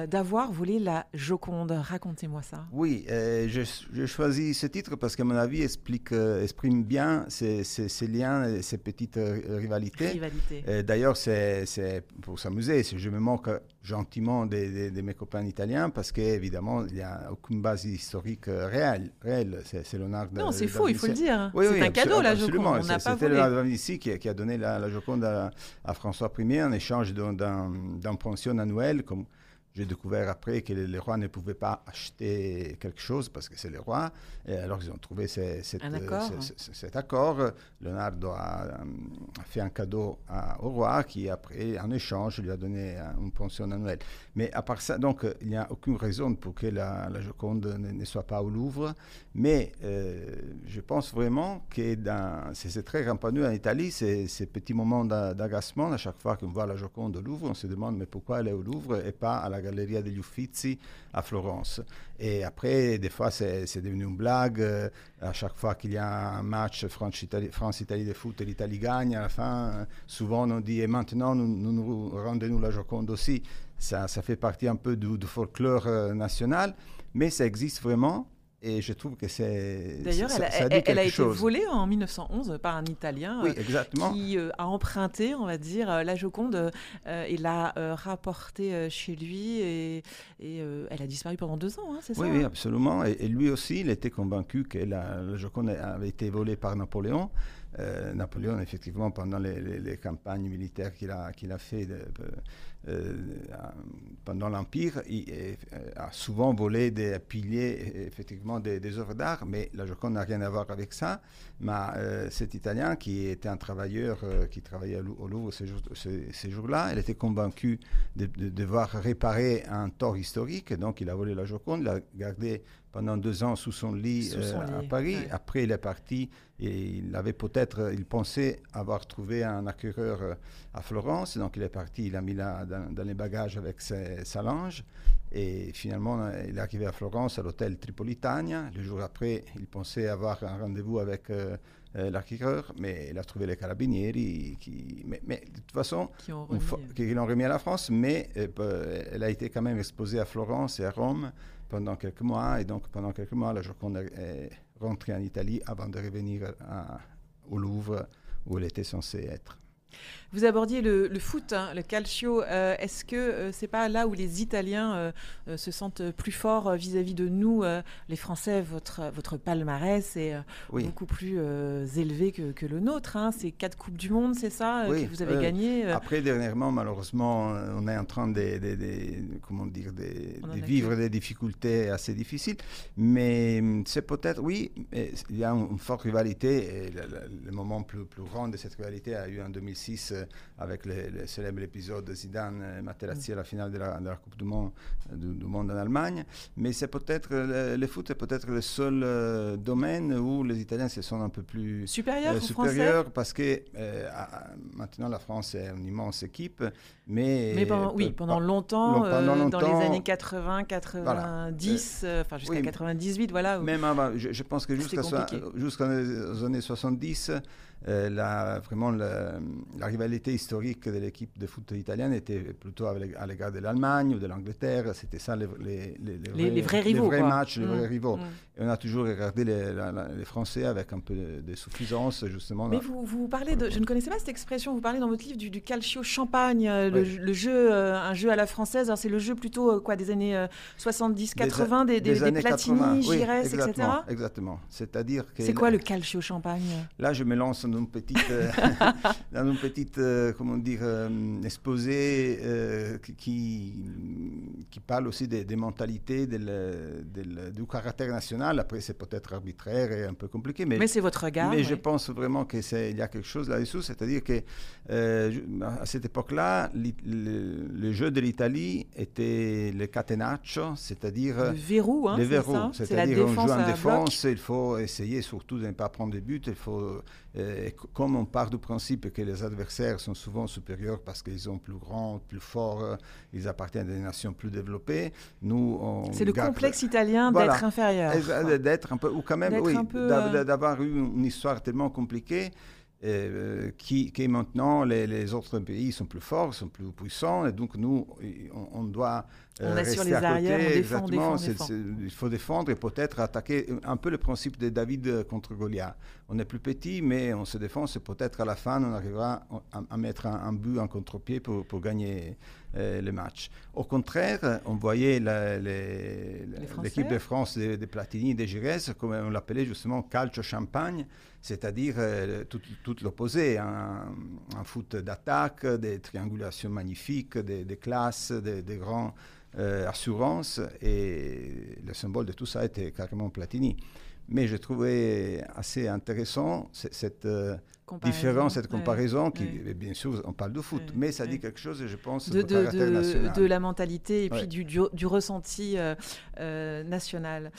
d'avoir volé la Joconde. Racontez-moi ça. Oui, j'ai choisi ce titre parce qu'à mon avis, explique, exprime bien ces, ces, ces, liens, ces petites rivalités. Rivalité. D'ailleurs, c'est pour s'amuser je me moque gentiment de, mes copains italiens parce qu'évidemment, il n'y a aucune base historique euh, réelle. réelle. C'est, Leonardo. Non, c'est faux, il faut le dire. c'est un cadeau, la Joconde. C'était Leonardo da Vinci qui, qui, a donné la, Joconde à, François Ier en échange d'un pension annuel. Comme, j'ai découvert après que les, rois ne pouvaient pas acheter quelque chose parce que c'est les rois. Et alors ils ont trouvé cet, accord. cet, accord. Leonardo a, fait un cadeau au roi qui après, en échange, lui a donné une pension annuelle. Mais à part ça, donc il n'y a aucune raison pour que la, Joconde ne, soit pas au Louvre. Mais euh, je pense vraiment que c'est très rampaneux en Italie, ces, ces petits moments d'agacement. À chaque fois qu'on voit la Joconde au Louvre, on se demande mais pourquoi elle est au Louvre et pas à la Galleria degli Uffizi à Florence. Et après, des fois, c'est devenu une blague. Euh, à chaque fois qu'il y a un match France-Italie de foot l'Italie gagne, à la fin, souvent on dit et maintenant, nous, nous, rendez-nous la Joconde aussi. Ça, fait partie un peu du, du folklore euh, national, mais ça existe vraiment. Et je trouve que c'est. D'ailleurs, elle, elle, a été volée en 1911 par un Italien oui, exactement. qui euh, a emprunté, on va dire, euh, la Joconde euh, et l'a rapportée chez lui. Et, et elle a disparu pendant deux ans, hein, c'est ça Oui, oui, absolument. Et, lui aussi, il était convaincu que la, la Joconde avait été volée par Napoléon. Napoléon, effectivement, pendant les, campagnes militaires qu'il a, qu'il a fait de, euh, pendant l'Empire, euh, a souvent volé des piliers, effectivement, des, œuvres d'art, mais la Joconde n'a rien à voir avec ça. Mais euh, cet Italien, qui était un travailleur qui travaillait au Louvre ces, jours-là, il était convaincu de, devoir réparer un tort historique, donc il a volé la Joconde, l'a gardé pendant deux ans sous son lit, à Paris. Après, il est parti et il avait peut-être, il pensait avoir trouvé un acquéreur à Florence, donc il est parti, il a mis là dans, les bagages avec sa linge. Et finalement, il est arrivé à Florence, à l'hôtel Tripolitania. Le jour après, il pensait avoir un rendez-vous avec euh, euh, l'architecte, mais il a trouvé les carabinieri, qui, mais, de toute façon, qui l'ont remis. remis. à la France, mais euh, elle a été quand même exposée à Florence et à Rome pendant quelques mois. Et donc, pendant quelques mois, la Joconde est rentrée en Italie avant de revenir au Louvre, où elle était censée être. Vous abordiez le, foot, hein, le calcio. Euh, est-ce que euh, c'est pas là où les Italiens euh, se sentent plus forts vis-à-vis de nous, les Français Votre, votre palmarès est beaucoup plus élevé que, le nôtre. Hein. C'est quatre Coupes du Monde, c'est ça, que vous avez gagné Après, dernièrement, malheureusement, on est en train de, comment dire, de, vivre des difficultés assez difficiles. Mais hum, c'est peut-être, oui, il y a une, forte rivalité. Et le, moment plus, plus grand de cette rivalité a eu en 2006 avec le, célèbre épisode de Zidane et Materazzi à la finale de la, Coupe du Monde, du, monde en Allemagne. Mais c'est peut-être, le, foot est peut-être le seul euh, domaine où les Italiens se sont un peu plus supérieurs, euh, parce que euh, maintenant la France est une immense équipe, mais, mais pendant, oui, pendant longtemps, dans les années 80, 90, enfin jusqu'à 98, voilà. Même avant, je, pense que jusqu'aux années 70, la, vraiment la, rivalité historique de l'équipe de foot italienne était plutôt à l'égard de l'Allemagne ou de l'Angleterre. C'était ça les, les, vrais, rivaux. Les vrais matchs, les vrais mmh. rivaux. Mmh. Et on a toujours regardé les, Français avec un peu de, suffisance, justement. Mais vous, vous parlez de. Je ne connaissais pas cette expression. Vous parlez dans votre livre du, calcio champagne, euh, le, jeu, euh, un jeu à la française. C'est le jeu plutôt euh, quoi, des années 70-80, des, des, des, Platini, Gires, etc. Exactement. C'est-à-dire que. C'est quoi le calcio champagne? Là, je me lance dans une petite, dans une petite comment dire, exposé qui, qui parle aussi des, mentalités, du caractère national. Après, c'est peut-être arbitraire et un peu compliqué. Mais, mais c'est votre regard. Mais je pense vraiment qu'il y a quelque chose là-dessous. C'est-à-dire que euh, à cette époque-là, le, jeu de l'Italie était le catenaccio, c'est-à-dire. Le verrou, hein, Le verrou. C'est-à-dire on joue en défense, il faut essayer surtout de ne pas prendre de but. Il faut, euh, comme on part du principe que les adversaires sont souvent supérieurs parce qu'ils sont plus grands, plus forts, ils appartiennent à des nations plus développées, nous. C'est le complexe italien d'être inférieur. D'être un peu, ou quand même, oui, euh, d'avoir eu une histoire tellement compliquée euh, qui, qui, maintenant les, les, autres pays sont plus forts, sont plus puissants, et donc nous, on, doit euh, on rester les à arrières, côté. On défend, Exactement, il faut défendre et peut-être attaquer un peu le principe de David contre Goliath. On est plus petit, mais on se défend, c'est peut-être à la fin, on arrivera à, mettre un, but en contre-pied pour, pour, gagner euh, le match. Au contraire, on voyait l'équipe de France des de Platini et des Gires, comme on l'appelait justement calcio champagne, c'est-à-dire euh, tout, l'opposé, un, foot d'attaque, des triangulations magnifiques, des, classes, des, grands euh, assurances, et le symbole de tout ça était carrément Platini. Mais je trouvais assez intéressant cette, euh, différence, cette comparaison, qui, bien sûr, on parle de foot, mais ça dit quelque chose, je pense, de, de, de, de la mentalité et puis du, du, ressenti euh, euh, national.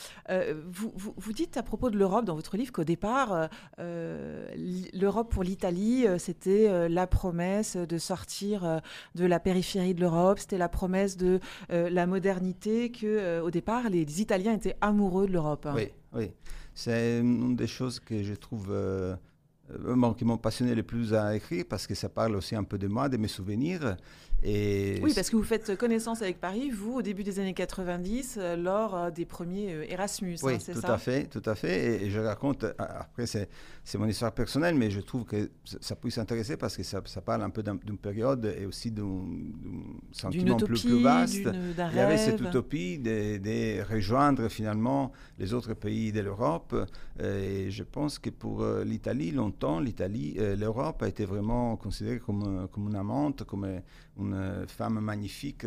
vous, vous, vous, dites à propos de l'Europe dans votre livre qu'au départ, l'Europe pour l'Italie, c'était la promesse de sortir de la périphérie de l'Europe, c'était la promesse de la modernité, que au départ, les Italiens étaient amoureux de l'Europe. Oui. Oui, c'est une des choses que je trouve euh, euh, qui m'ont passionné le plus à écrire parce que ça parle aussi un peu de moi, de mes souvenirs oui, parce que vous faites connaissance avec Paris, vous, au début des années 90, euh, lors euh, des premiers euh, Erasmus, oui, hein, c'est ça tout à fait, tout à fait. Et, je raconte, après c'est mon histoire personnelle, mais je trouve que ça puisse intéresser parce que ça, parle un peu d'une période et aussi d'un sentiment plus, plus, vaste. Il y avait cette utopie de, de, rejoindre finalement les autres pays de l'Europe. Et je pense que pour l'Italie, longtemps, l'Italie, l'Europe a été vraiment considérée comme, comme une amante, comme une femme magnifique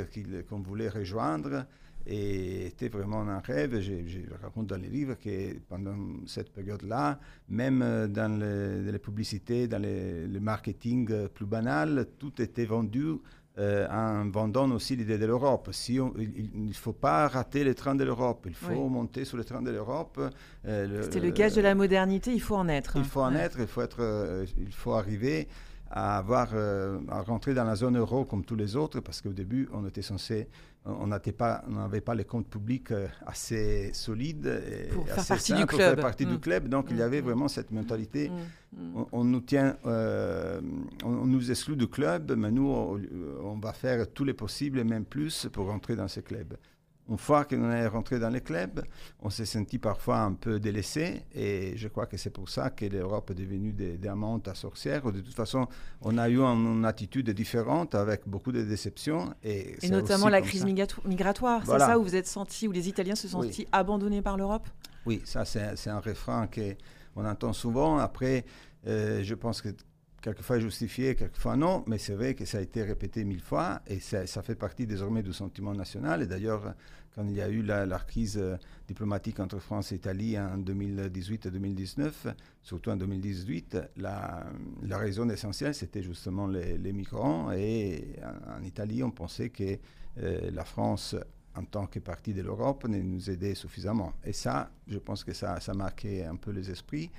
qu'on voulait rejoindre. Et c'était vraiment un rêve. Je, raconte dans les livres que pendant cette période-là, même dans les, publicités, dans le marketing plus banal, tout était vendu euh, en vendant aussi l'idée de l'Europe. Si il ne faut pas rater les trains de l'Europe, il faut monter sur les trains de l'Europe. Euh, C'était le gage de la modernité, il faut en être. Il faut en être, il faut, être, euh, il faut arriver à, avoir, euh, à rentrer dans la zone euro comme tous les autres, parce qu'au début, on était censé, on n'avait pas, pas les comptes publics euh, assez solides et pour faire partie du club. Faire partie du mm. club. Donc, il y avait mm. vraiment cette mentalité. Mm. On, nous tient, euh, on, nous exclut du club, mais nous, on, on va faire tous les possibles et même plus pour rentrer dans ce club. Une fois qu'on est rentré dans les clubs, on s'est senti parfois un peu délaissé et je crois que c'est pour ça que l'Europe est devenue des, des à sorcières. De toute façon, on a eu une, attitude différente avec beaucoup de déceptions. Et, et notamment la crise migratoire. C'est ça où vous êtes senti, où les Italiens se sont sentis abandonnés par l'Europe? Oui, ça c'est un refrain qu'on entend souvent. Après, euh, je pense que quelquefois justifié, quelquefois non, mais c'est vrai que ça a été répété mille fois et ça, ça fait partie désormais du sentiment national. Et d'ailleurs, quand il y a eu la, crise euh, diplomatique entre France et Italie en 2018 et 2019, surtout en 2018, la, raison essentielle, c'était justement les, migrants. Et en, Italie, on pensait que euh, la France, en tant que partie de l'Europe, ne nous aidait suffisamment. Et ça, je pense que ça, ça marquait un peu les esprits.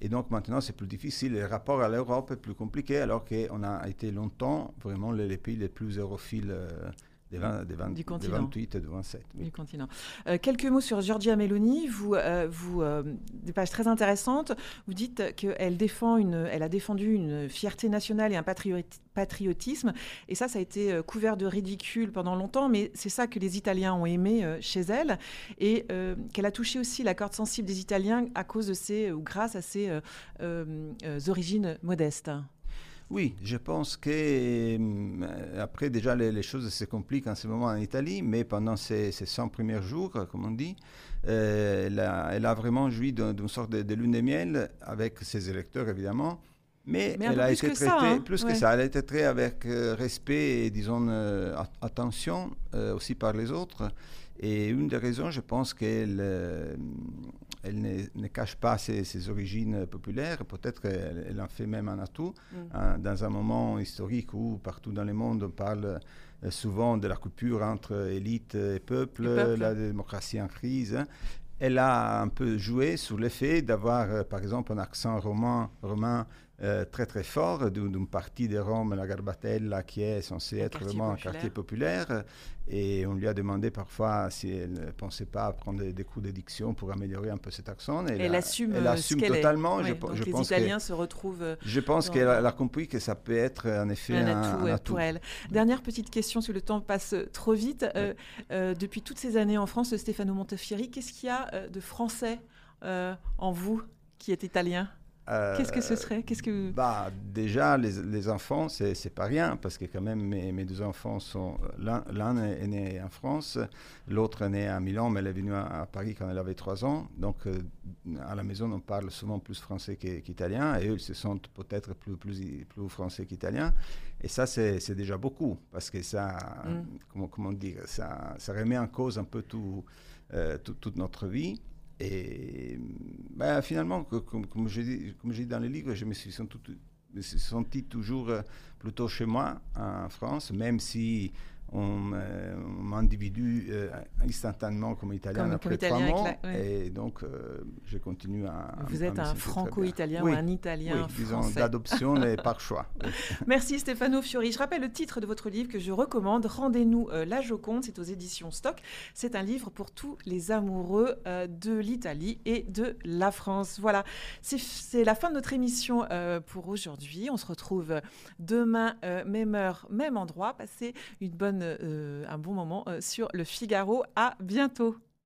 Et donc maintenant, c'est plus difficile. Le rapport à l'Europe est plus compliqué, alors qu'on a été longtemps vraiment les, pays les plus europhiles. Euh, des, 20, des, 20, du des 28 et des 27. Oui. Du continent. Euh, quelques mots sur Giorgia Meloni. Vous, euh, vous euh, des pages très intéressantes. Vous dites qu'elle défend une, elle a défendu une fierté nationale et un patriotisme. Et ça, ça a été couvert de ridicule pendant longtemps, mais c'est ça que les Italiens ont aimé chez elle. Et qu'elle a touché aussi la corde sensible des Italiens à cause de ses, ou grâce à ses origines modestes. Oui, je pense que euh, après déjà les, les, choses se compliquent en ce moment en Italie, mais pendant ces, ces 100 premiers jours, comme on dit, euh, elle, a, elle, a, vraiment joui d'une sorte de, de, lune de miel avec ses électeurs évidemment, mais, mais elle a été traitée hein. plus ouais. que ça. Elle a été traitée avec euh, respect et disons euh, attention aussi par les autres. Et une des raisons, je pense qu'elle elle ne, ne, cache pas ses, ses origines populaires. Peut-être qu'elle elle en fait même un atout mm. hein, dans un moment historique où partout dans le monde on parle euh, souvent de la coupure entre élite et peuple, la démocratie en crise. Hein. Elle a un peu joué sur l'effet d'avoir, euh, par exemple, un accent roman, romain euh, très très fort d'une partie de Rome, la Garbatella, qui est censée être vraiment populaire. un quartier populaire. Et on lui a demandé parfois si elle ne pensait pas prendre des, des cours d'édiction pour améliorer un peu cet accent. Et elle, assume, elle assume totalement. Est. Je, ouais, donc je les pense Italiens se retrouvent. Je pense qu'elle a, a, compris que ça peut être en effet un, un, atout, un atout. pour elle. Dernière petite question, que le temps passe trop vite. Euh, euh, depuis toutes ces années en France, Stefano Montefiori, qu'est-ce qu'il y a euh, de français en vous qui êtes italien? Euh, Qu'est-ce que ce serait Qu'est-ce que bah, déjà les, les enfants c'est c'est pas rien parce que quand même mes, mes deux enfants sont l'un est, est, né en France l'autre est né à Milan mais elle est venue à, à, Paris quand elle avait trois ans. Donc euh, à la maison on parle souvent plus français qu'italien qu et eux ils se sentent peut-être plus plus plus français qu'italien. Et ça c'est déjà beaucoup parce que ça mm. comment comment dire ça ça remet en cause un peu tout, euh, tout toute notre vie et ben, finalement, comme, comme, je dis, dans le livre, je me suis senti, me suis senti toujours plutôt chez moi en France, même si on, euh, on m'individue euh, instantanément comme italien comme, après comme trois italien mois. La, ouais. Et donc, euh, je continue à. Vous êtes un franco-italien oui, ou un italien oui, disons français. d'adoption et par choix. Oui. Merci Stefano Fiori. Je rappelle le titre de votre livre que je recommande. Rendez-nous euh, La Joconde. C'est aux éditions Stock. C'est un livre pour tous les amoureux de l'Italie et de la France. Voilà. C'est la fin de notre émission pour aujourd'hui. On se retrouve demain, même heure, même endroit. Passez une bonne, euh, un bon moment euh, sur le Figaro. À bientôt.